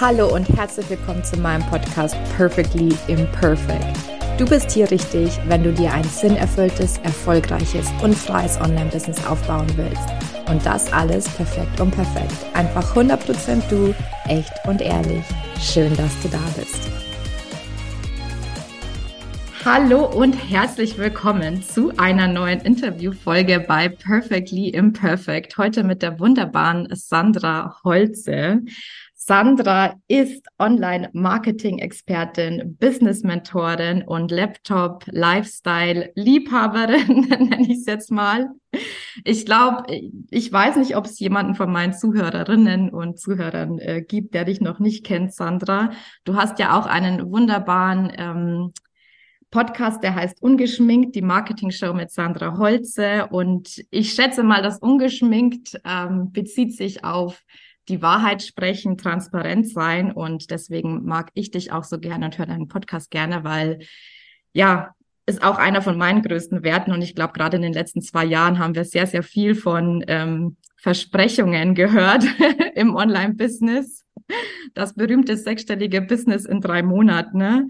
Hallo und herzlich willkommen zu meinem Podcast Perfectly Imperfect. Du bist hier richtig, wenn du dir ein sinnerfülltes, erfolgreiches und freies Online-Business aufbauen willst. Und das alles perfekt und perfekt. Einfach 100% du, echt und ehrlich. Schön, dass du da bist. Hallo und herzlich willkommen zu einer neuen Interviewfolge bei Perfectly Imperfect. Heute mit der wunderbaren Sandra Holze. Sandra ist Online-Marketing-Expertin, Business-Mentorin und Laptop-Lifestyle-Liebhaberin, nenne ich es jetzt mal. Ich glaube, ich weiß nicht, ob es jemanden von meinen Zuhörerinnen und Zuhörern äh, gibt, der dich noch nicht kennt, Sandra. Du hast ja auch einen wunderbaren ähm, Podcast, der heißt Ungeschminkt, die Marketing-Show mit Sandra Holze. Und ich schätze mal, dass Ungeschminkt ähm, bezieht sich auf die Wahrheit sprechen, transparent sein. Und deswegen mag ich dich auch so gerne und höre deinen Podcast gerne, weil ja, ist auch einer von meinen größten Werten. Und ich glaube, gerade in den letzten zwei Jahren haben wir sehr, sehr viel von ähm, Versprechungen gehört im Online-Business. Das berühmte sechsstellige Business in drei Monaten. Ne?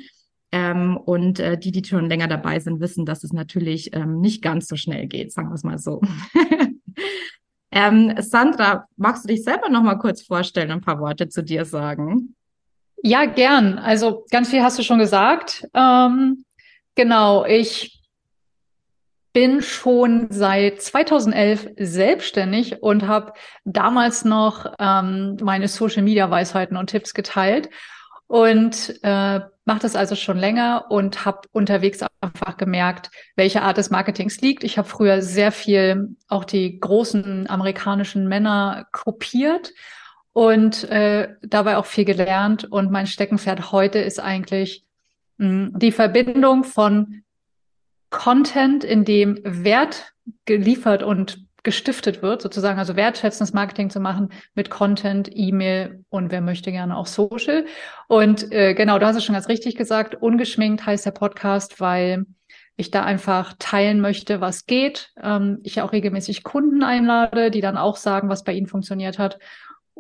Ähm, und äh, die, die schon länger dabei sind, wissen, dass es natürlich ähm, nicht ganz so schnell geht, sagen wir es mal so. Ähm, Sandra, magst du dich selber noch mal kurz vorstellen, ein paar Worte zu dir sagen? Ja, gern. Also ganz viel hast du schon gesagt. Ähm, genau, ich bin schon seit 2011 selbstständig und habe damals noch ähm, meine Social-Media-Weisheiten und Tipps geteilt und äh, mache das also schon länger und habe unterwegs einfach gemerkt, welche Art des Marketings liegt. Ich habe früher sehr viel auch die großen amerikanischen Männer kopiert und äh, dabei auch viel gelernt. Und mein Steckenpferd heute ist eigentlich mh, hm, die Verbindung von Content, in dem Wert geliefert und gestiftet wird, sozusagen, also wertschätzendes Marketing zu machen mit Content, E-Mail und wer möchte gerne auch Social. Und äh, genau, du hast es schon ganz richtig gesagt, ungeschminkt heißt der Podcast, weil ich da einfach teilen möchte, was geht. Ähm, ich auch regelmäßig Kunden einlade, die dann auch sagen, was bei ihnen funktioniert hat.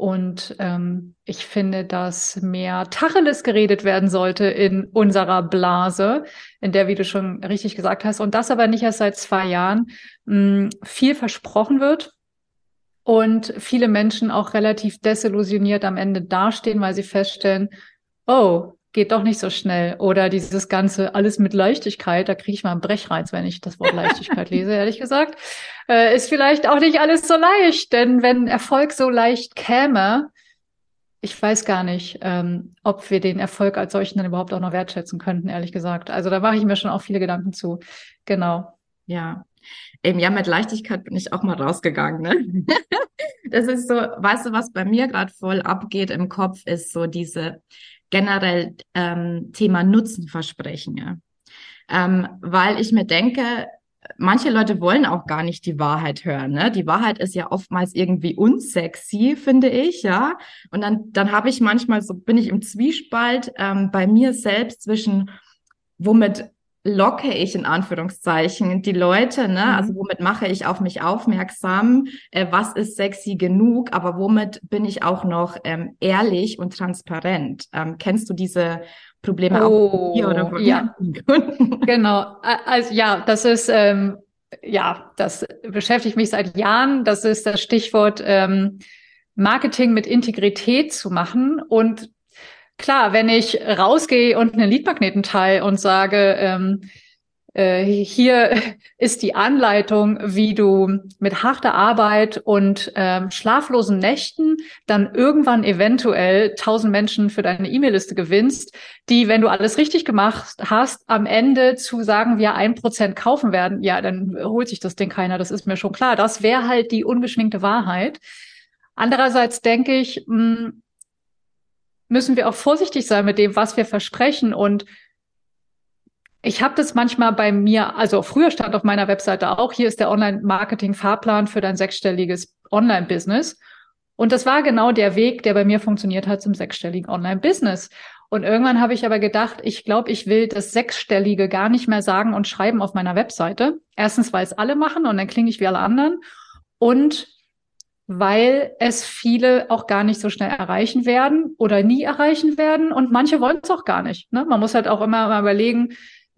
Und ähm, ich finde, dass mehr Tacheles geredet werden sollte in unserer Blase, in der, wie du schon richtig gesagt hast, und das aber nicht erst seit zwei Jahren, mh, hm, viel versprochen wird und viele Menschen auch relativ desillusioniert am Ende dastehen, weil sie feststellen, oh, geht doch nicht so schnell. Oder dieses Ganze alles mit Leichtigkeit, da kriege ich mal einen Brechreiz, wenn ich das Wort Leichtigkeit lese, ehrlich gesagt, äh, ist vielleicht auch nicht alles so leicht. Denn wenn Erfolg so leicht käme, ich weiß gar nicht, ähm, ob wir den Erfolg als solchen dann überhaupt auch noch wertschätzen könnten, ehrlich gesagt. Also da mache ich mir schon auch viele Gedanken zu. Genau. Ja. Eben, ja, mit Leichtigkeit bin ich auch mal rausgegangen. Ne? das ist so, weißt du, was bei mir gerade voll abgeht im Kopf, ist so diese generell ähm, Thema Nutzenversprechen. Ja. Ähm, weil ich mir denke, manche Leute wollen auch gar nicht die Wahrheit hören. Ne? Die Wahrheit ist ja oftmals irgendwie unsexy, finde ich, ja. Und dann, dann habe ich manchmal so, bin ich im Zwiespalt ähm, bei mir selbst zwischen, womit locke ich in Anführungszeichen die Leute, ne? Mhm. Also womit mache ich auf mich aufmerksam? Äh, was ist sexy genug? Aber womit bin ich auch noch ähm, ehrlich und transparent? Ähm, kennst du diese Probleme oh, auch hier oder von ja. genau. Also ja, das ist ähm, ja, das beschäftigt mich seit Jahren. Das ist das Stichwort ähm, Marketing mit Integrität zu machen und Klar, wenn ich rausgehe und einen Leadmagneten teile und sage, ähm, äh, hier ist die Anleitung, wie du mit harter Arbeit und ähm, schlaflosen Nächten dann irgendwann eventuell tausend Menschen für deine E-Mail-Liste gewinnst, die, wenn du alles richtig gemacht hast, am Ende zu sagen wir ein Prozent kaufen werden, ja, dann holt sich das Ding keiner, das ist mir schon klar. Das wäre halt die ungeschminkte Wahrheit. Andererseits denke ich, mh, hm, müssen wir auch vorsichtig sein mit dem, was wir versprechen. Und ich habe das manchmal bei mir, also früher stand auf meiner Webseite auch, hier ist der Online-Marketing-Fahrplan für dein sechsstelliges Online-Business. Und das war genau der Weg, der bei mir funktioniert hat zum sechsstelligen Online-Business. Und irgendwann habe ich aber gedacht, ich glaube, ich will das Sechsstellige gar nicht mehr sagen und schreiben auf meiner Webseite. Erstens, weil es alle machen und dann klinge ich wie alle anderen. Und weil es viele auch gar nicht so schnell erreichen werden oder nie erreichen werden und manche wollen es auch gar nicht. Ne? Man muss halt auch immer mal überlegen,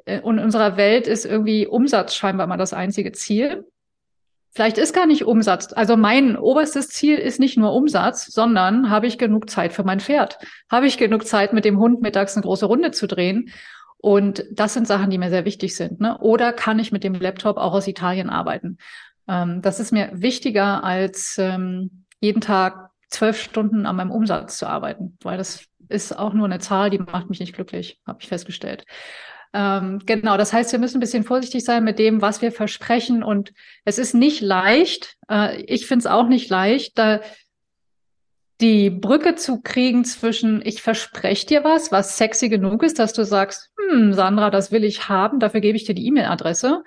äh, in unserer Welt ist irgendwie Umsatz scheinbar mal das einzige Ziel. Vielleicht ist gar nicht Umsatz. Also mein oberstes Ziel ist nicht nur Umsatz, sondern habe ich genug Zeit für mein Pferd? Habe ich genug Zeit, mit dem Hund mittags eine große Runde zu drehen? Und das sind Sachen, die mir sehr wichtig sind. Ne? Oder kann ich mit dem Laptop auch aus Italien arbeiten? Ähm, das ist mir wichtiger, als ähm, jeden Tag zwölf Stunden an meinem Umsatz zu arbeiten, weil das ist auch nur eine Zahl, die macht mich nicht glücklich, habe ich festgestellt. Ähm, genau, das heißt, wir müssen ein bisschen vorsichtig sein mit dem, was wir versprechen. Und es ist nicht leicht, äh, ich finde es auch nicht leicht, da die Brücke zu kriegen zwischen, ich verspreche dir was, was sexy genug ist, dass du sagst, hm, Sandra, das will ich haben, dafür gebe ich dir die E-Mail-Adresse.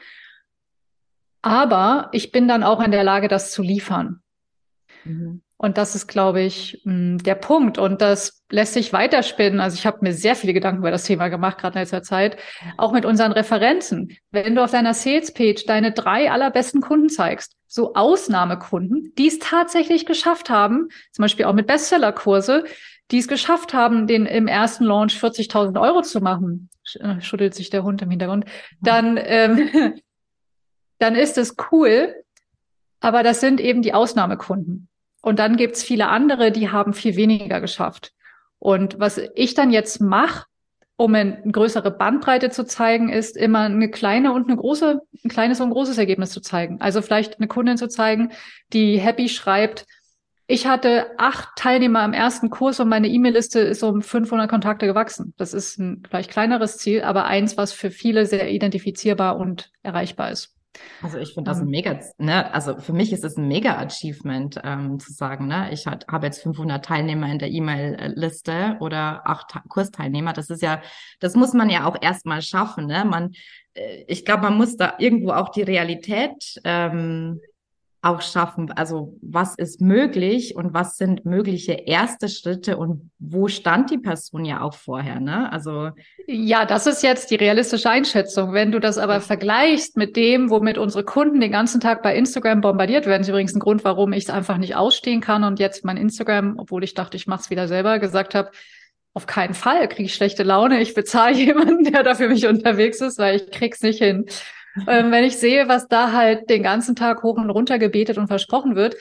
Aber ich bin dann auch in der Lage, das zu liefern. Mhm. Und das ist, glaube ich, mm, der Punkt. Und das lässt sich weiterspinnen. Also ich habe mir sehr viele Gedanken über das Thema gemacht, gerade in letzter Zeit. Auch mit unseren Referenzen. Wenn du auf deiner Sales-Page deine drei allerbesten Kunden zeigst, so Ausnahmekunden, die es tatsächlich geschafft haben, zum Beispiel auch mit Bestseller-Kurse, die es geschafft haben, den im ersten Launch 40.000 Euro zu machen, äh, schüttelt sich der Hund im Hintergrund, dann ähm, dann ist es cool. Aber das sind eben die Ausnahmekunden. Und dann gibt's viele andere, die haben viel weniger geschafft. Und was ich dann jetzt mache, um eine größere Bandbreite zu zeigen, ist immer eine kleine und eine große, ein kleines und großes Ergebnis zu zeigen. Also vielleicht eine Kundin zu zeigen, die happy schreibt, ich hatte acht Teilnehmer im ersten Kurs und meine E-Mail-Liste ist um 500 Kontakte gewachsen. Das ist ein vielleicht kleineres Ziel, aber eins, was für viele sehr identifizierbar und erreichbar ist. Also ich finde das ein mega, ne, also für mich ist es ein mega Achievement ähm, zu sagen, ne, ich habe jetzt 500 Teilnehmer in der E-Mail-Liste oder acht Kursteilnehmer. Das ist ja, das muss man ja auch erstmal schaffen, ne. Man, äh, ich glaube, man muss da irgendwo auch die Realität ähm, auch schaffen? Also was ist möglich und was sind mögliche erste Schritte und wo stand die Person ja auch vorher? Ne? Also ja, das ist jetzt die realistische Einschätzung. Wenn du das aber vergleichst mit dem, womit unsere Kunden den ganzen Tag bei Instagram bombardiert werden, ist übrigens ein Grund, warum ich es einfach nicht ausstehen kann und jetzt mein Instagram, obwohl ich dachte, ich mache es wieder selber, gesagt habe, auf keinen Fall kriege ich schlechte Laune. Ich bezahle jemanden, der da für mich unterwegs ist, weil ich krieg's nicht hin ähm, wenn ich sehe, was da halt den ganzen Tag hoch und runter gebetet und versprochen wird,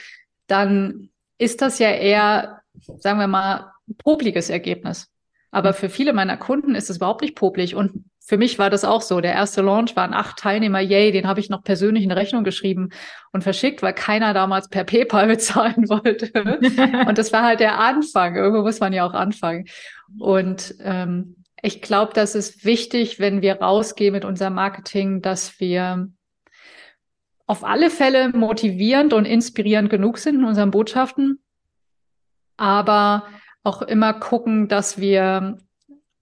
dann ist das ja eher, sagen wir mal, popliges Ergebnis. Aber für viele meiner Kunden ist es überhaupt nicht poplig. Und für mich war das auch so. Der erste Launch waren acht Teilnehmer. Yay, den habe ich noch persönlich in Rechnung geschrieben und verschickt, weil keiner damals per PayPal bezahlen wollte. und das war halt der Anfang. Irgendwo muss man ja auch anfangen. Und ähm, ich glaube, das ist wichtig, wenn wir rausgehen mit unserem Marketing, dass wir auf alle Fälle motivierend und inspirierend genug sind in unseren Botschaften, aber auch immer gucken, dass wir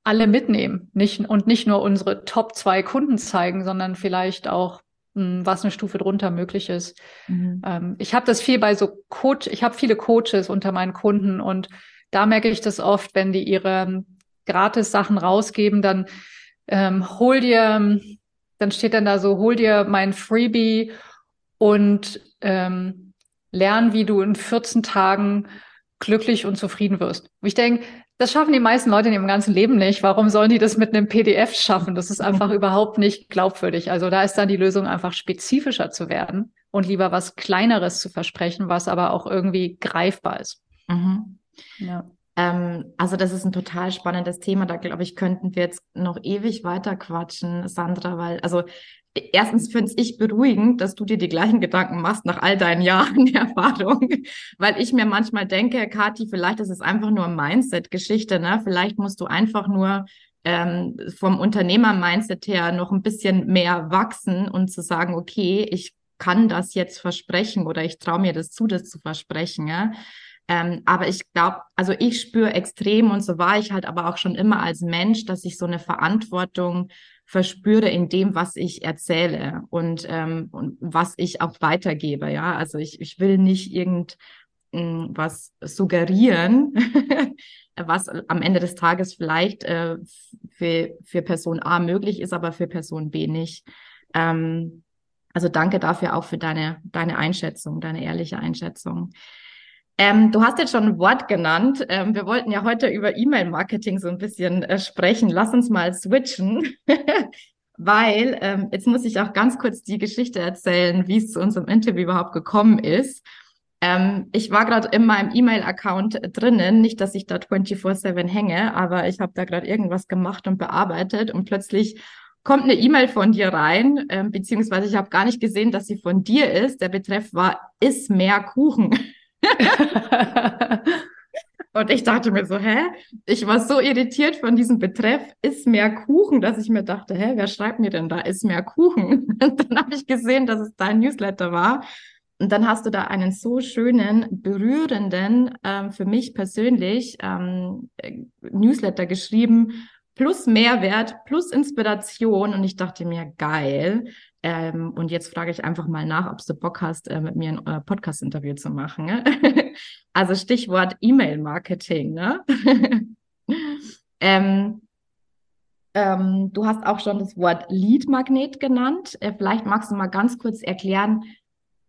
alle mitnehmen nicht, und nicht nur unsere Top zwei Kunden zeigen, sondern vielleicht auch hm, was eine Stufe drunter möglich ist. Mhm. Ähm, ich habe das viel bei so Coach, ich habe viele Coaches unter meinen Kunden und da merke ich das oft, wenn die ihre gratis Sachen rausgeben, dann ähm, hol dir, dann steht dann da so, hol dir mein Freebie und ähm, lern, wie du in 14 Tagen glücklich und zufrieden wirst. Und ich denke, das schaffen die meisten Leute in ihrem ganzen Leben nicht. Warum sollen die das mit einem PDF schaffen? Das ist einfach überhaupt nicht glaubwürdig. Also da ist dann die Lösung einfach spezifischer zu werden und lieber was Kleineres zu versprechen, was aber auch irgendwie greifbar ist. Mhm. Ja. Ähm, also das ist ein total spannendes Thema. Da glaube ich, könnten wir jetzt noch ewig weiter quatschen, Sandra, weil also erstens finde ich beruhigend, dass du dir die gleichen Gedanken machst nach all deinen Jahren Erfahrung, weil ich mir manchmal denke, Kathi, vielleicht ist es einfach nur Mindset-Geschichte, ne? Vielleicht musst du einfach nur ähm, vom Unternehmer-Mindset her noch ein bisschen mehr wachsen und zu sagen, okay, ich kann das jetzt versprechen oder ich traue mir das zu, das zu versprechen. Ja? Ähm, aber ich glaube, also ich spüre extrem und so war ich halt aber auch schon immer als Mensch, dass ich so eine Verantwortung verspüre in dem, was ich erzähle und, ähm, und was ich auch weitergebe. Ja, also ich, ich will nicht irgend hm, suggerieren, was am Ende des Tages vielleicht äh, für, für Person A möglich ist, aber für Person B nicht. Ähm, also danke dafür auch für deine, deine Einschätzung, deine ehrliche Einschätzung. Ähm, du hast jetzt schon ein Wort genannt. Ähm, wir wollten ja heute über E-Mail-Marketing so ein bisschen äh, sprechen. Lass uns mal switchen. Weil ähm, jetzt muss ich auch ganz kurz die Geschichte erzählen, wie es zu unserem Interview überhaupt gekommen ist. Ähm, ich war gerade in meinem E-Mail-Account drinnen, nicht, dass ich da 24/7 hänge, aber ich habe da gerade irgendwas gemacht und bearbeitet und plötzlich kommt eine E-Mail von dir rein, ähm, beziehungsweise ich habe gar nicht gesehen, dass sie von dir ist. Der Betreff war, iss mehr Kuchen. und ich dachte mir so, hä? Ich war so irritiert von diesem Betreff, iss mehr Kuchen, dass ich mir dachte, hä, wer schreibt mir denn da, iss mehr Kuchen? Und dann habe ich gesehen, dass es dein Newsletter war. Und dann hast du da einen so schönen, berührenden, ähm, für mich persönlich, ähm, äh, Newsletter geschrieben, plus Mehrwert, plus Inspiration. Und ich dachte mir, geil. Ähm, und jetzt frage ich einfach mal nach, ob du Bock hast, äh, mit mir ein äh, Podcast-Interview zu machen. Ne? also Stichwort E-Mail-Marketing. Ne? ähm, ähm, du hast auch schon das Wort Lead-Magnet genannt. Äh, vielleicht magst du mal ganz kurz erklären,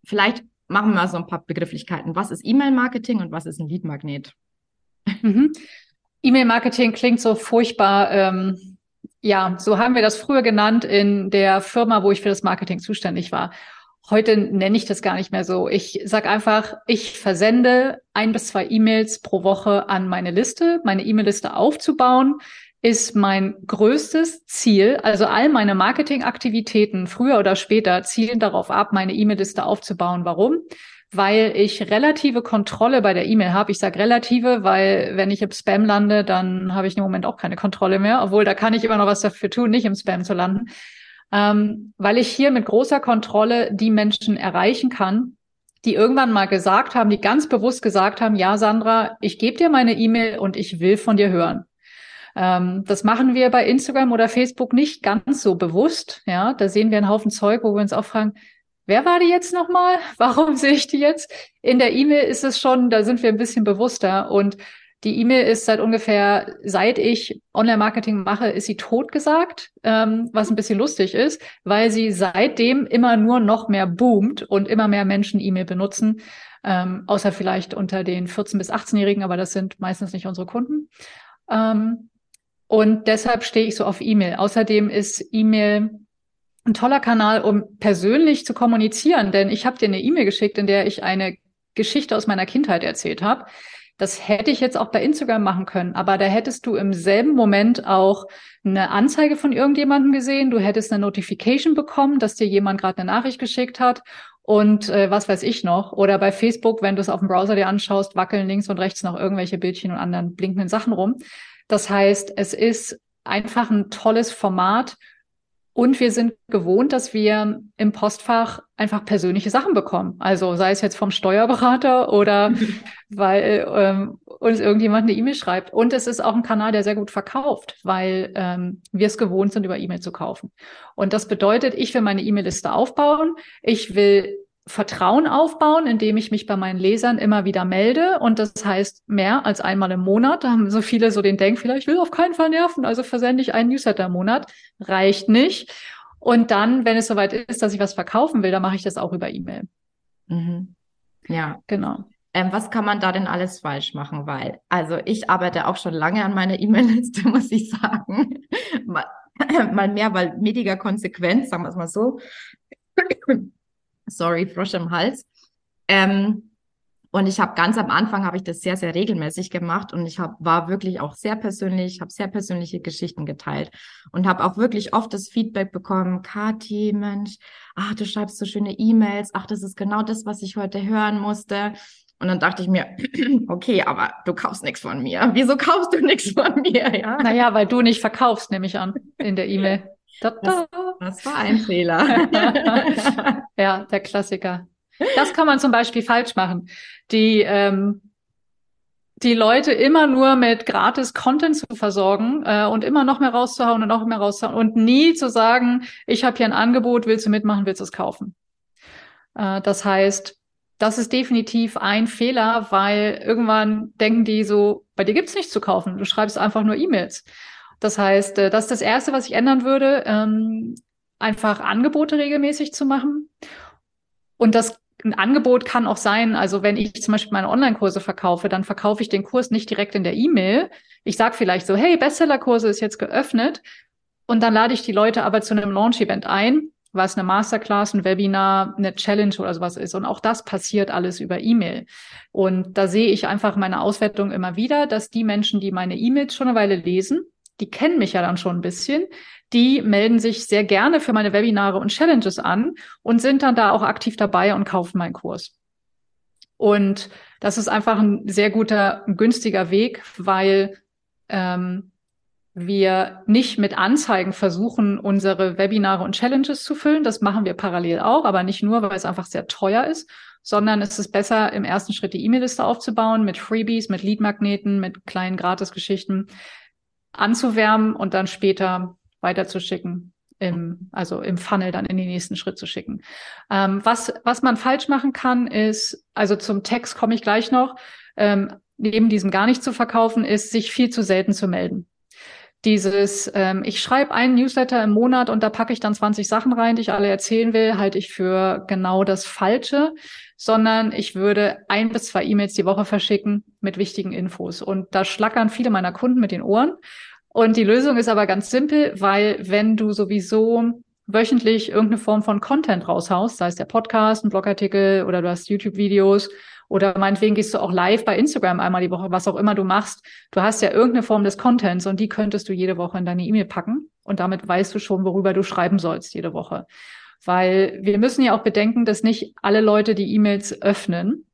vielleicht machen wir mal so ein paar Begrifflichkeiten. Was ist E-Mail-Marketing und was ist ein Lead-Magnet? Mhm. E-Mail-Marketing klingt so furchtbar. Ja, so haben wir das früher genannt in der Firma, wo ich für das Marketing zuständig war. Heute nenne ich das gar nicht mehr so. Ich sage einfach, ich versende ein bis zwei E-Mails pro Woche an meine Liste, meine E-Mail-Liste aufzubauen, ist mein größtes Ziel. Also all meine Marketingaktivitäten früher oder später zielen darauf ab, meine E-Mail-Liste aufzubauen. Warum? Weil ich relative Kontrolle bei der E-Mail habe. Ich sage relative, weil wenn ich im Spam lande, dann habe ich im Moment auch keine Kontrolle mehr, obwohl da kann ich immer noch was dafür tun, nicht im Spam zu landen. Ähm, weil ich hier mit großer Kontrolle die Menschen erreichen kann, die irgendwann mal gesagt haben, die ganz bewusst gesagt haben, ja, Sandra, ich gebe dir meine E-Mail und ich will von dir hören. Ähm, das machen wir bei Instagram oder Facebook nicht ganz so bewusst. Ja, da sehen wir einen Haufen Zeug, wo wir uns auch fragen, wer war die jetzt nochmal? Warum sehe ich die jetzt? In der E-Mail ist es schon, da sind wir ein bisschen bewusster und die E-Mail ist seit ungefähr, seit ich Online-Marketing mache, ist sie totgesagt, ähm, was ein bisschen lustig ist, weil sie seitdem immer nur noch mehr boomt und immer mehr Menschen E-Mail benutzen, ähm, außer vielleicht unter den 14- bis 18-Jährigen, aber das sind meistens nicht unsere Kunden. Ähm, und deshalb stehe ich so auf E-Mail. Außerdem ist E-Mail ein toller Kanal, um persönlich zu kommunizieren, denn ich habe dir eine E-Mail geschickt, in der ich eine Geschichte aus meiner Kindheit erzählt habe. Das hätte ich jetzt auch bei Instagram machen können, aber da hättest du im selben Moment auch eine Anzeige von irgendjemandem gesehen, du hättest eine Notification bekommen, dass dir jemand gerade eine Nachricht geschickt hat und äh, was weiß ich noch. Oder bei Facebook, wenn du es auf dem Browser dir anschaust, wackeln links und rechts noch irgendwelche Bildchen und anderen blinkenden Sachen rum. Das heißt, es ist einfach ein tolles Format und wir sind gewohnt, dass wir im Postfach einfach persönliche Sachen bekommen. Also sei es jetzt vom Steuerberater oder weil ähm, uns irgendjemand eine E-Mail schreibt. Und es ist auch ein Kanal, der sehr gut verkauft, weil ähm, wir es gewohnt sind, über E-Mail zu kaufen. Und das bedeutet, ich will meine E-Mail-Liste aufbauen. Ich will Vertrauen aufbauen, indem ich mich bei meinen Lesern immer wieder melde. Und das heißt mehr als einmal im Monat. Da haben so viele so den Denkfehler, ich will auf keinen Fall nerven, also versende ich einen Newsletter im Monat. Reicht nicht. Und dann, wenn es soweit ist, dass ich was verkaufen will, dann mache ich das auch über E-Mail. Mhm. Ja. Genau. Ähm, was kann man da denn alles falsch machen? Weil, also ich arbeite auch schon lange an meiner E-Mail-Liste, muss ich sagen. mal, mal mehr, mal weniger konsequent, sagen wir es mal so sorry, Frosch im Hals. Ähm, und ich habe ganz am Anfang habe ich das sehr, sehr regelmäßig gemacht und ich hab, war wirklich auch sehr persönlich, habe sehr persönliche Geschichten geteilt und habe auch wirklich oft das Feedback bekommen, Kathi, Mensch, ach, du schreibst so schöne E-Mails, ach, das ist genau das, was ich heute hören musste. Und dann dachte ich mir, okay, aber du kaufst nichts von mir. Wieso kaufst du nichts von mir? Ja? Naja, weil du nicht verkaufst, nehme ich an, in der E-Mail. Das, das war ein Fehler. ja, der Klassiker. Das kann man zum Beispiel falsch machen. Die, ähm, die Leute immer nur mit gratis Content zu versorgen äh, und immer noch mehr rauszuhauen und noch mehr rauszuhauen und nie zu sagen, ich habe hier ein Angebot, willst du mitmachen, willst du es kaufen? Äh, das heißt, das ist definitiv ein Fehler, weil irgendwann denken die so, bei dir gibt's nichts zu kaufen, du schreibst einfach nur E-Mails. Das heißt, äh, das ist das Erste, was ich ändern würde, ähm, einfach Angebote regelmäßig zu machen. Und das ein Angebot kann auch sein, also wenn ich zum Beispiel meine Online-Kurse verkaufe, dann verkaufe ich den Kurs nicht direkt in der E-Mail. Ich sage vielleicht so, hey, Bestseller-Kurse ist jetzt geöffnet. Und dann lade ich die Leute aber zu einem Launch-Event ein, was eine Masterclass, ein Webinar, eine Challenge oder sowas ist. Und auch das passiert alles über E-Mail. Und da sehe ich einfach meine Auswertung immer wieder, dass die Menschen, die meine E-Mails schon eine Weile lesen, die kennen mich ja dann schon ein bisschen, die melden sich sehr gerne für meine Webinare und Challenges an und sind dann da auch aktiv dabei und kaufen meinen Kurs. Und das ist einfach ein sehr guter, günstiger Weg, weil ähm, wir nicht mit Anzeigen versuchen, unsere Webinare und Challenges zu füllen. Das machen wir parallel auch, aber nicht nur, weil es einfach sehr teuer ist, sondern es ist besser, im ersten Schritt die E-Mail-Liste aufzubauen mit Freebies, mit Lead-Magneten, mit kleinen Gratis-Geschichten anzuwärmen und dann später weiterzuschicken, im, also im Funnel dann in den nächsten Schritt zu schicken. Ähm, was, was man falsch machen kann, ist, also zum Text komme ich gleich noch, ähm, neben diesem gar nicht zu verkaufen, ist, sich viel zu selten zu melden. Dieses, ähm, ich schreibe einen Newsletter im Monat und da packe ich dann 20 Sachen rein, die ich alle erzählen will, halte ich für genau das Falsche, sondern ich würde ein bis zwei E-Mails die Woche verschicken mit wichtigen Infos. Und da schlackern viele meiner Kunden mit den Ohren. Und die Lösung ist aber ganz simpel, weil wenn du sowieso wöchentlich irgendeine Form von Content raushaust, sei es der Podcast, ein Blogartikel oder du hast YouTube-Videos oder meinetwegen gehst du auch live bei Instagram einmal die Woche, was auch immer du machst. Du hast ja irgendeine Form des Contents und die könntest du jede Woche in deine E-Mail packen und damit weißt du schon, worüber du schreiben sollst jede Woche. Weil wir müssen ja auch bedenken, dass nicht alle Leute die E-Mails öffnen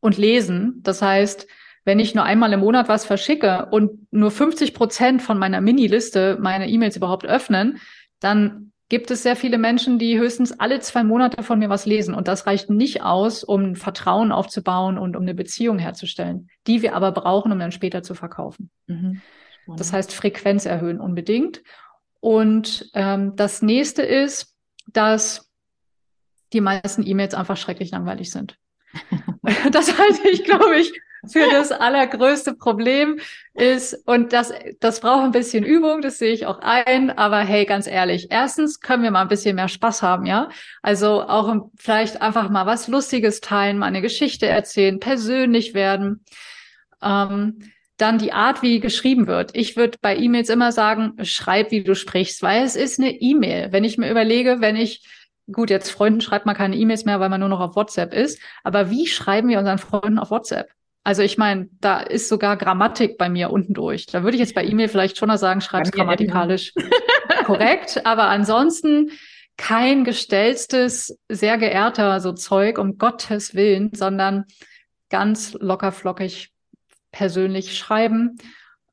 und lesen. Das heißt, wenn ich nur einmal im Monat was verschicke und nur 50 Prozent von meiner Mini-Liste meine E-Mails überhaupt öffnen, dann gibt es sehr viele Menschen, die höchstens alle zwei Monate von mir was lesen. Und das reicht nicht aus, um Vertrauen aufzubauen und um eine Beziehung herzustellen, die wir aber brauchen, um dann später zu verkaufen. Mhm. Das heißt, Frequenz erhöhen unbedingt. Und ähm, das nächste ist, dass die meisten E-Mails einfach schrecklich langweilig sind. das halte ich, glaube ich, für das allergrößte Problem ist, und das, das braucht ein bisschen Übung, das sehe ich auch ein, aber hey, ganz ehrlich, erstens können wir mal ein bisschen mehr Spaß haben, ja? Also auch vielleicht einfach mal was Lustiges teilen, mal eine Geschichte erzählen, persönlich werden. Ähm, dann die Art, wie geschrieben wird. Ich würde bei E-Mails immer sagen, schreib, wie du sprichst, weil es ist eine E-Mail. Wenn ich mir überlege, wenn ich gut, jetzt Freunden schreibt man keine E-Mails mehr, weil man nur noch auf WhatsApp ist. Aber wie schreiben wir unseren Freunden auf WhatsApp? Also ich meine, da ist sogar Grammatik bei mir unten durch. Da würde ich jetzt bei E-Mail vielleicht schon mal sagen, schreib's grammatikalisch korrekt. Aber ansonsten kein gestellstes, sehr geehrter so Zeug, um Gottes Willen, sondern ganz locker flockig persönlich schreiben.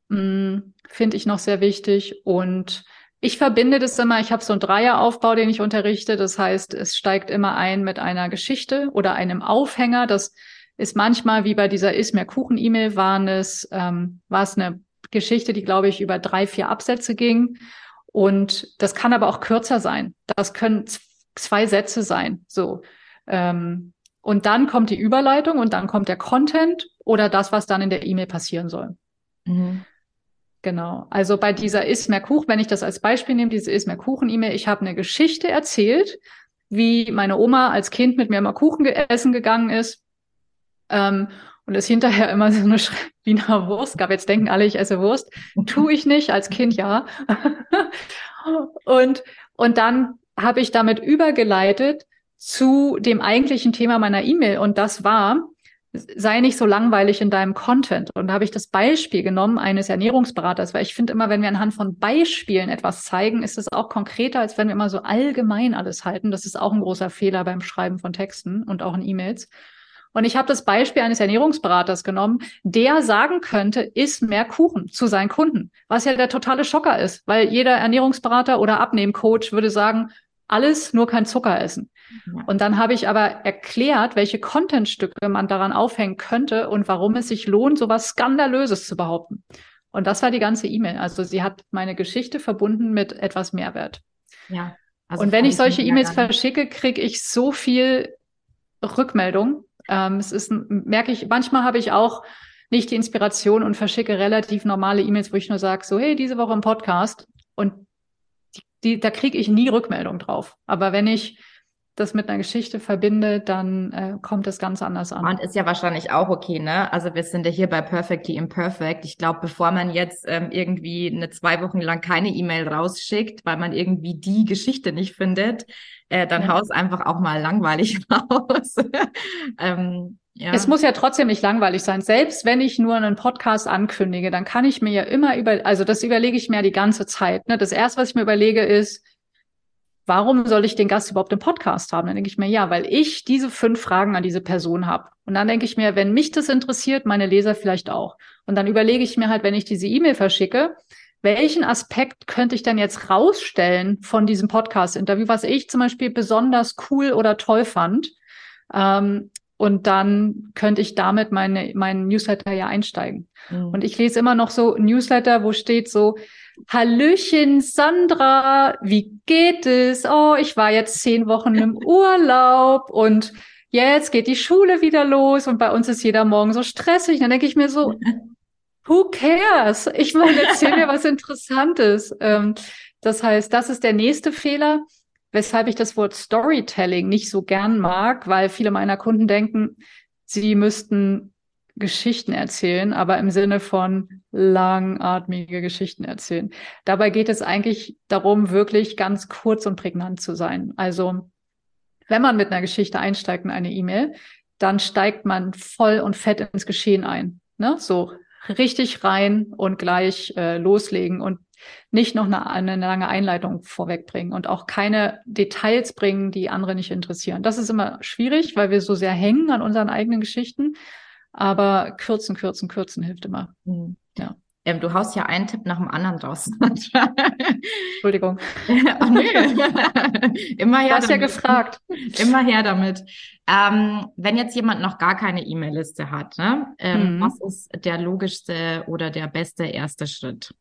Hm, Finde ich noch sehr wichtig. Und ich verbinde das immer, ich habe so einen Dreieraufbau, den ich unterrichte. Das heißt, es steigt immer ein mit einer Geschichte oder einem Aufhänger. Das ist manchmal, wie bei dieser Ist mehr Kuchen-E-Mail, war es, ähm, war es eine Geschichte, die, glaube ich, über drei, vier Absätze ging. Und das kann aber auch kürzer sein. Das können zwei Sätze sein. So. Ähm, und dann kommt die Überleitung und dann kommt der Content oder das, was dann in der E-Mail passieren soll. Mhm. Genau. Also bei dieser Ist mehr Kuchen, wenn ich das als Beispiel nehme, diese Ist mehr Kuchen-E-Mail, ich habe eine Geschichte erzählt, wie meine Oma als Kind mit mir immer Kuchen essen gegangen ist ähm, und es hinterher immer so eine Wiener Wurst gab. Jetzt denken alle, ich esse Wurst. Tue ich nicht, als Kind ja. und, und dann habe ich damit übergeleitet zu dem eigentlichen Thema meiner E-Mail. Und das war, sei nicht so langweilig in deinem Content. Und da habe ich das Beispiel genommen eines Ernährungsberaters, weil ich finde immer, wenn wir anhand von Beispielen etwas zeigen, ist es auch konkreter, als wenn wir immer so allgemein alles halten. Das ist auch ein großer Fehler beim Schreiben von Texten und auch in E-Mails. Und ich habe das Beispiel eines Ernährungsberaters genommen, der sagen könnte, isst mehr Kuchen zu seinen Kunden, was ja der totale Schocker ist, weil jeder Ernährungsberater oder Abnehmcoach würde sagen, alles nur kein Zucker essen. Ja. Und dann habe ich aber erklärt, welche Contentstücke man daran aufhängen könnte und warum es sich lohnt, so was Skandalöses zu behaupten. Und das war die ganze E-Mail. Also sie hat meine Geschichte verbunden mit etwas Mehrwert. Ja. Also und wenn ich solche E-Mails verschicke, kriege ich so viel Rückmeldung ähm, es ist, merke ich, manchmal habe ich auch nicht die Inspiration und verschicke relativ normale E-Mails, wo ich nur sage, so, hey, diese Woche im Podcast. Und die, da kriege ich nie Rückmeldung drauf. Aber wenn ich das mit einer Geschichte verbinde, dann äh, kommt es ganz anders an. Und ist ja wahrscheinlich auch okay, ne? Also wir sind ja hier bei Perfectly Imperfect. Ich glaube, bevor man jetzt ähm, irgendwie eine zwei Wochen lang keine E-Mail rausschickt, weil man irgendwie die Geschichte nicht findet, äh, dann ja. haus einfach auch mal langweilig raus. ähm, ja. Es muss ja trotzdem nicht langweilig sein. Selbst wenn ich nur einen Podcast ankündige, dann kann ich mir ja immer über, also das überlege ich mir die ganze Zeit. Ne? Das erste, was ich mir überlege, ist, warum soll ich den Gast überhaupt im Podcast haben? Dann denke ich mir, ja, weil ich diese fünf Fragen an diese Person habe. Und dann denke ich mir, wenn mich das interessiert, meine Leser vielleicht auch. Und dann überlege ich mir halt, wenn ich diese E-Mail verschicke, welchen Aspekt könnte ich denn jetzt rausstellen von diesem Podcast-Interview, was ich zum Beispiel besonders cool oder toll fand? Ähm, und dann könnte ich damit meine, meinen Newsletter ja einsteigen. Mhm. Und ich lese immer noch so Newsletter, wo steht so, Hallöchen, Sandra, wie geht es? Oh, ich war jetzt zehn Wochen im Urlaub und jetzt geht die Schule wieder los und bei uns ist jeder Morgen so stressig. Dann denke ich mir so, who cares? Ich meine, erzähl mir was Interessantes. Ähm, das heißt, das ist der nächste Fehler, weshalb ich das Wort Storytelling nicht so gern mag, weil viele meiner Kunden denken, sie müssten Geschichten erzählen, aber im Sinne von langatmige Geschichten erzählen. Dabei geht es eigentlich darum, wirklich ganz kurz und prägnant zu sein. Also, wenn man mit einer Geschichte einsteigt in eine E-Mail, dann steigt man voll und fett ins Geschehen ein. Ne? So richtig rein und gleich äh, loslegen und nicht noch eine, eine lange Einleitung vorwegbringen und auch keine Details bringen, die andere nicht interessieren. Das ist immer schwierig, weil wir so sehr hängen an unseren eigenen Geschichten. Aber kürzen, kürzen, kürzen hilft immer. Mhm. Ja. Ähm, du haust ja einen Tipp nach dem anderen raus. Entschuldigung. Ach. Immer her. Du hast damit. ja gefragt. Immer her damit. Ähm, wenn jetzt jemand noch gar keine E-Mail-Liste hat, ne? Ähm, mhm. was ist der logischste oder der beste erste Schritt?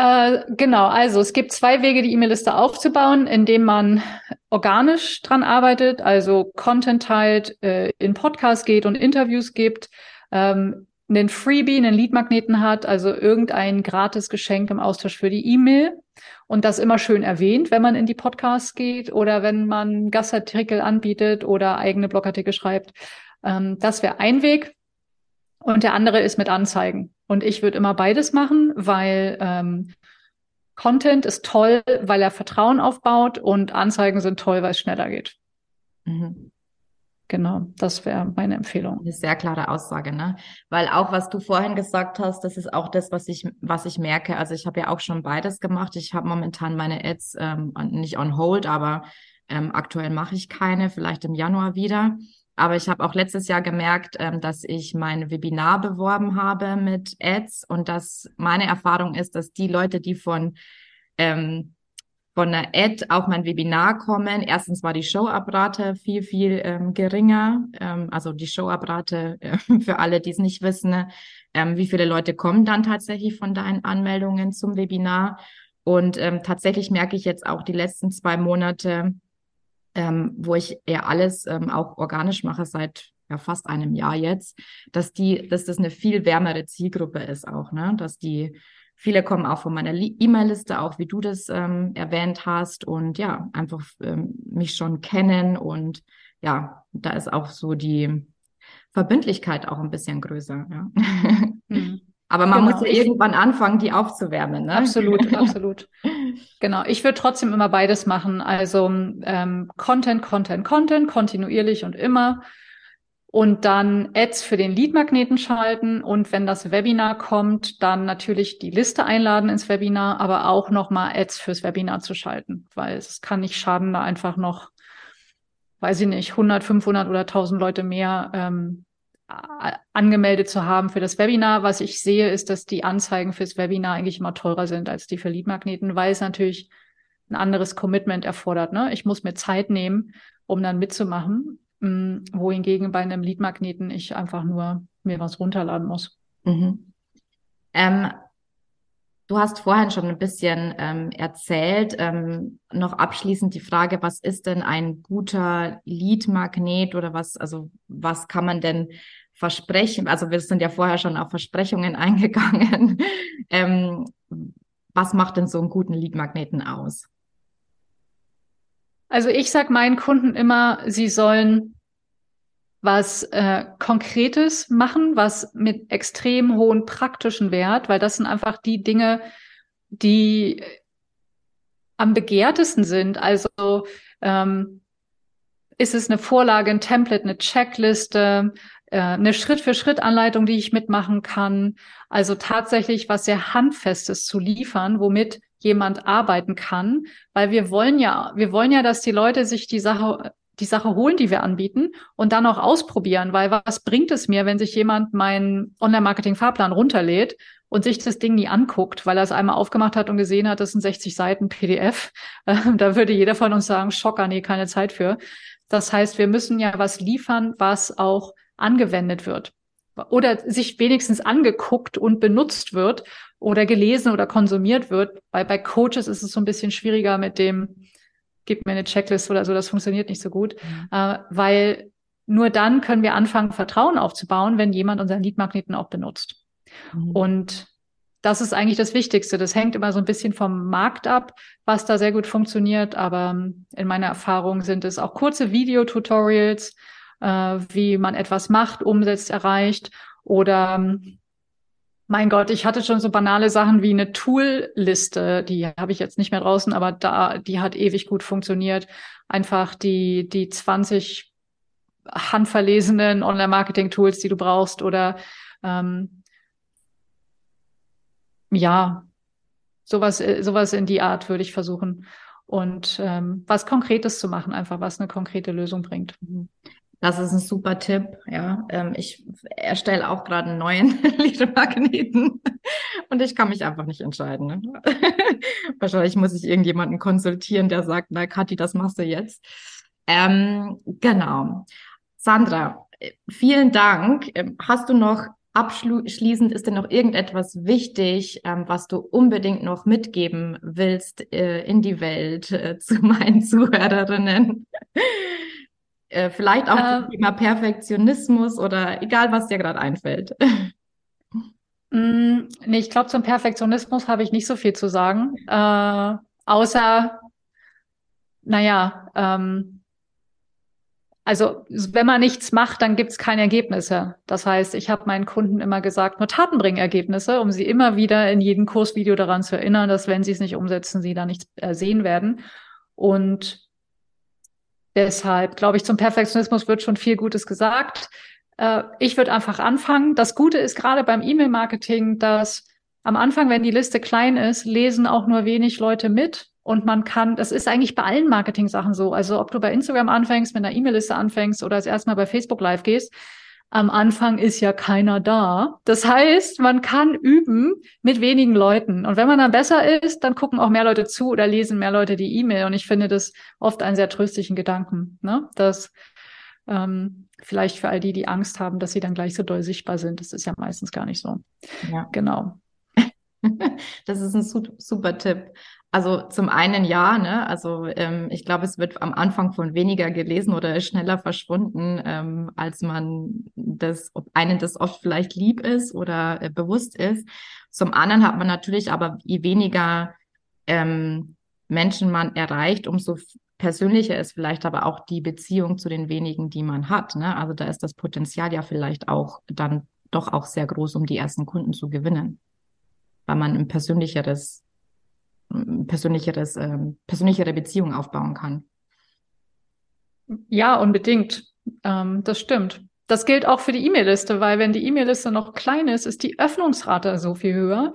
Äh, genau, also es gibt zwei Wege, die E-Mail-Liste aufzubauen, indem man organisch dran arbeitet, also Content teilt, äh, in Podcasts geht und Interviews gibt, ähm, einen Freebie, einen Leadmagneten hat, also irgendein gratis Geschenk im Austausch für die E-Mail und das immer schön erwähnt, wenn man in die Podcasts geht oder wenn man Gastartikel anbietet oder eigene Blogartikel schreibt. Ähm, das wäre ein Weg. Und der andere ist mit Anzeigen. Und ich würde immer beides machen, weil ähm, Content ist toll, weil er Vertrauen aufbaut und Anzeigen sind toll, weil es schneller geht. Mhm. Genau, das wäre meine Empfehlung. Eine sehr klare Aussage, ne? Weil auch was du vorhin gesagt hast, das ist auch das, was ich was ich merke. Also ich habe ja auch schon beides gemacht. Ich habe momentan meine Ads ähm, nicht on hold, aber ähm, aktuell mache ich keine. Vielleicht im Januar wieder. Aber ich habe auch letztes Jahr gemerkt, ähm, dass ich mein Webinar beworben habe mit Ads und dass meine Erfahrung ist, dass die Leute, die von ähm, von einer Ad auf mein Webinar kommen. Erstens war die Showabrate viel, viel ähm, geringer. Ähm, also die Showabrate, äh, für alle, die es nicht wissen, ähm, wie viele Leute kommen dann tatsächlich von deinen Anmeldungen zum Webinar. Und ähm, tatsächlich merke ich jetzt auch die letzten zwei Monate, ähm, wo ich eher alles ähm, auch organisch mache seit ja, fast einem Jahr jetzt, dass die, dass das eine viel wärmere Zielgruppe ist auch, ne? Dass die viele kommen auch von meiner E-Mail-Liste, auch wie du das ähm, erwähnt hast und ja, einfach ähm, mich schon kennen und ja, da ist auch so die Verbindlichkeit auch ein bisschen größer. Ja. Mhm. Aber man genau. muss ja irgendwann anfangen, die aufzuwärmen. Ne? Absolut, absolut. Genau. Ich würde trotzdem immer beides machen. Also ähm, Content, Content, Content, kontinuierlich und immer. Und dann Ads für den Leadmagneten schalten und wenn das Webinar kommt, dann natürlich die Liste einladen ins Webinar, aber auch nochmal Ads fürs Webinar zu schalten, weil es kann nicht schaden, da einfach noch, weiß ich nicht, 100, 500 oder 1000 Leute mehr ähm, angemeldet zu haben für das Webinar. Was ich sehe, ist, dass die Anzeigen fürs Webinar eigentlich immer teurer sind als die für Leadmagneten, weil es natürlich ein anderes Commitment erfordert. Ne? Ich muss mir Zeit nehmen, um dann mitzumachen, mh, hm, wohingegen bei einem Leadmagneten ich einfach nur mir was runterladen muss. Mhm. Ähm, Du hast vorhin schon ein bisschen ähm, erzählt. Ähm, noch abschließend die Frage, was ist denn ein guter Lead-Magnet oder was, also was kann man denn versprechen? Also wir sind ja vorher schon auf Versprechungen eingegangen. ähm, was macht denn so einen guten Lead-Magneten aus? Also ich sag meinen Kunden immer, sie sollen was äh, Konkretes machen, was mit extrem hohen praktischen Wert, weil das sind einfach die Dinge, die am begehrtesten sind. Also ähm, ist es eine Vorlage, ein Template, eine Checkliste, äh, eine Schritt-für-Schritt-Anleitung, die ich mitmachen kann. Also tatsächlich was sehr Handfestes zu liefern, womit jemand arbeiten kann, weil wir wollen ja, wir wollen ja, dass die Leute sich die Sache die Sache holen, die wir anbieten und dann auch ausprobieren, weil was bringt es mir, wenn sich jemand meinen Online-Marketing-Fahrplan runterlädt und sich das Ding nie anguckt, weil er es einmal aufgemacht hat und gesehen hat, das sind 60 Seiten PDF. da würde jeder von uns sagen, Schocker, nee, keine Zeit für. Das heißt, wir müssen ja was liefern, was auch angewendet wird oder sich wenigstens angeguckt und benutzt wird oder gelesen oder konsumiert wird. Weil bei Coaches ist es so ein bisschen schwieriger mit dem, gib mir eine Checklist oder so, das funktioniert nicht so gut, mhm. äh, weil nur dann können wir anfangen, Vertrauen aufzubauen, wenn jemand unseren Leadmagneten auch benutzt. Mhm. Und das ist eigentlich das Wichtigste. Das hängt immer so ein bisschen vom Markt ab, was da sehr gut funktioniert. Aber ähm, in meiner Erfahrung sind es auch kurze Videotutorials, äh, wie man etwas macht, umsetzt, erreicht oder ähm, mein Gott, ich hatte schon so banale Sachen wie eine Tool-Liste, die habe ich jetzt nicht mehr draußen, aber da, die hat ewig gut funktioniert. Einfach die, die 20 handverlesenen Online-Marketing-Tools, die du brauchst oder ähm, ja, sowas, sowas in die Art würde ich versuchen. Und ähm, was Konkretes zu machen, einfach was eine konkrete Lösung bringt. Das ist ein super Tipp. Ja, ähm, ich erstelle auch gerade einen neuen Liedemagneten und ich kann mich einfach nicht entscheiden. Ne? Wahrscheinlich muss ich irgendjemanden konsultieren, der sagt, na Kathi, das machst du jetzt. Ähm, genau. Sandra, vielen Dank. Ähm, hast du noch abschließend, ist dir noch irgendetwas wichtig, ähm, was du unbedingt noch mitgeben willst äh, in die Welt äh, zu meinen Zuhörerinnen? Äh, vielleicht auch ähm, das Thema Perfektionismus oder egal, was dir gerade einfällt. Mm, nee, ich glaube, zum Perfektionismus habe ich nicht so viel zu sagen. Äh, außer, naja, ähm, also wenn man nichts macht, dann gibt es keine Ergebnisse. Das heißt, ich habe meinen Kunden immer gesagt, nur Taten bringen Ergebnisse, um sie immer wieder in jedem Kursvideo daran zu erinnern, dass wenn sie es nicht umsetzen, sie da nichts äh, sehen werden. Und Deshalb glaube ich, zum Perfektionismus wird schon viel Gutes gesagt. Äh, ich würde einfach anfangen. Das Gute ist gerade beim E-Mail-Marketing, dass am Anfang, wenn die Liste klein ist, lesen auch nur wenig Leute mit. Und man kann, das ist eigentlich bei allen Marketing-Sachen so. Also ob du bei Instagram anfängst, mit einer E-Mail-Liste anfängst oder als erstmal bei Facebook live gehst, am Anfang ist ja keiner da. Das heißt, man kann üben mit wenigen Leuten. Und wenn man dann besser ist, dann gucken auch mehr Leute zu oder lesen mehr Leute die E-Mail. Und ich finde das oft einen sehr tröstlichen Gedanken, ne? dass ähm, vielleicht für all die, die Angst haben, dass sie dann gleich so doll sichtbar sind. Das ist ja meistens gar nicht so. Ja. Genau. Das ist ein super Tipp. Also zum einen ja, ne? Also ähm, ich glaube, es wird am Anfang von weniger gelesen oder ist schneller verschwunden, ähm, als man das, ob einen das oft vielleicht lieb ist oder äh, bewusst ist. Zum anderen hat man natürlich aber, je weniger ähm, Menschen man erreicht, umso persönlicher ist vielleicht aber auch die Beziehung zu den wenigen, die man hat. Ne? Also da ist das Potenzial ja vielleicht auch dann doch auch sehr groß, um die ersten Kunden zu gewinnen, weil man ein persönlicheres persönlicheres, ähm, persönlichere Beziehung aufbauen kann. Ja, unbedingt. Ähm, das stimmt. Das gilt auch für die E-Mail-Liste, weil wenn die E-Mail-Liste noch klein ist, ist die Öffnungsrate so viel höher,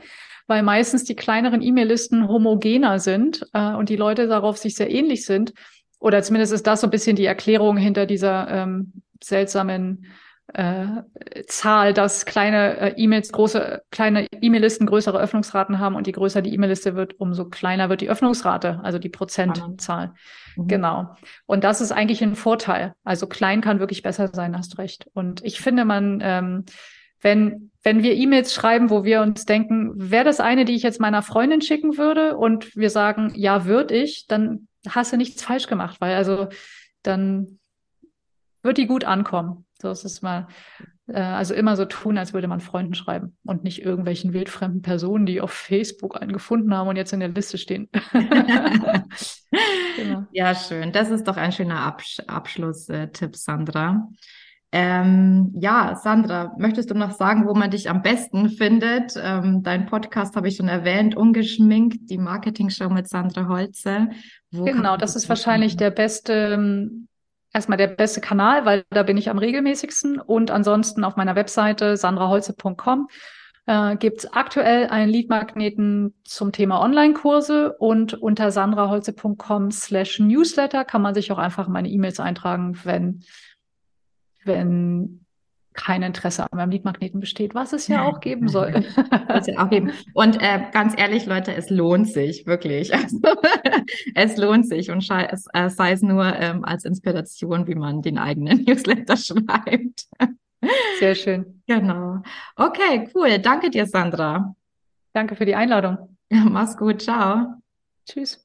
weil meistens die kleineren E-Mail-Listen homogener sind äh, und die Leute darauf sich sehr ähnlich sind. Oder zumindest ist das so ein bisschen die Erklärung hinter dieser ähm, seltsamen äh, Zahl, dass kleine äh, E-Mails große, kleine E-Mail-Listen größere Öffnungsraten haben und je größer die E-Mail-Liste wird, umso kleiner wird die Öffnungsrate, also die Prozentzahl. Mhm. Genau. Und das ist eigentlich ein Vorteil. Also klein kann wirklich besser sein, hast recht. Und ich finde, man, ähm, wenn, wenn wir E-Mails schreiben, wo wir uns denken, wäre das eine, die ich jetzt meiner Freundin schicken würde und wir sagen, ja, würde ich, dann hast du nichts falsch gemacht, weil also dann wird die gut ankommen. So ist es mal. Äh, also immer so tun, als würde man Freunden schreiben und nicht irgendwelchen wildfremden Personen, die auf Facebook einen gefunden haben und jetzt in der Liste stehen. genau. Ja, schön. Das ist doch ein schöner Absch Abschlusstipp, Sandra. Ähm, ja, Sandra, möchtest du noch sagen, wo man dich am besten findet? Ähm, dein Podcast habe ich schon erwähnt, ungeschminkt, die Marketing-Show mit Sandra Holze. Wo genau, das ist wahrscheinlich der beste, ähm, erstmal der beste Kanal, weil da bin ich am regelmäßigsten. Und ansonsten auf meiner Webseite sandraholze.com äh, gibt aktuell einen Leadmagneten zum Thema Online-Kurse. Und unter sandraholze.com slash newsletter kann man sich auch einfach meine E-Mails eintragen, wenn wenn kein Interesse an meinem Liedmagneten besteht, was es ja auch geben soll. es ja auch geben. Und äh, ganz ehrlich, Leute, es lohnt sich wirklich. Also, es lohnt sich und es, äh, sei es nur ähm, als Inspiration, wie man den eigenen Newsletter schreibt. Sehr schön. Genau. Okay, cool. Danke dir, Sandra. Danke für die Einladung. Mach's gut. Ciao. Tschüss.